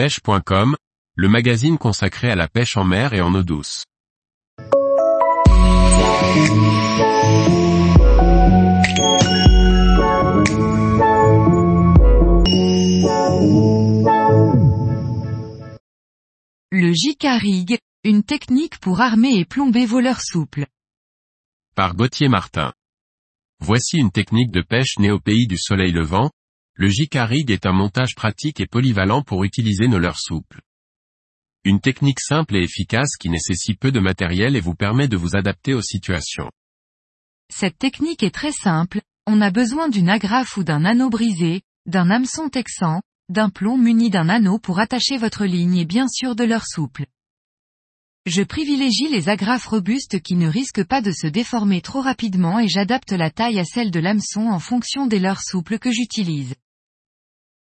pêche.com, le magazine consacré à la pêche en mer et en eau douce. Le JK-Rig, une technique pour armer et plomber vos leurres souples. Par Gauthier Martin. Voici une technique de pêche née au pays du soleil levant. Le JK-Rig est un montage pratique et polyvalent pour utiliser nos leurres souples. Une technique simple et efficace qui nécessite peu de matériel et vous permet de vous adapter aux situations. Cette technique est très simple, on a besoin d'une agrafe ou d'un anneau brisé, d'un hameçon texan, d'un plomb muni d'un anneau pour attacher votre ligne et bien sûr de leurre souple. Je privilégie les agrafes robustes qui ne risquent pas de se déformer trop rapidement et j'adapte la taille à celle de l'hameçon en fonction des leurres souples que j'utilise.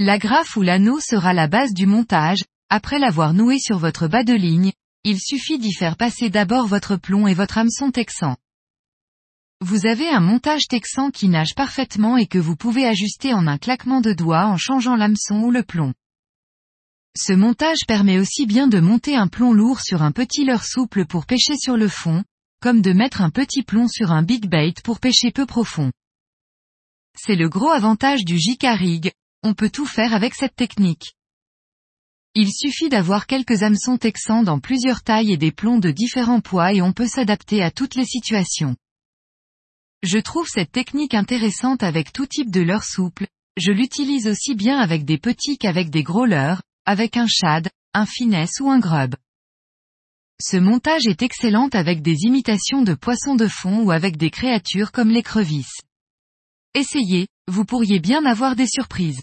L'agrafe ou l'anneau sera la base du montage, après l'avoir noué sur votre bas de ligne, il suffit d'y faire passer d'abord votre plomb et votre hameçon texan. Vous avez un montage texan qui nage parfaitement et que vous pouvez ajuster en un claquement de doigts en changeant l'hameçon ou le plomb. Ce montage permet aussi bien de monter un plomb lourd sur un petit leurre souple pour pêcher sur le fond, comme de mettre un petit plomb sur un big bait pour pêcher peu profond. C'est le gros avantage du JK Rig, on peut tout faire avec cette technique. Il suffit d'avoir quelques hameçons texans dans plusieurs tailles et des plombs de différents poids et on peut s'adapter à toutes les situations. Je trouve cette technique intéressante avec tout type de leurre souple, je l'utilise aussi bien avec des petits qu'avec des gros leurres, avec un shad, un finesse ou un grub. Ce montage est excellent avec des imitations de poissons de fond ou avec des créatures comme l'écrevisse. Essayez, vous pourriez bien avoir des surprises.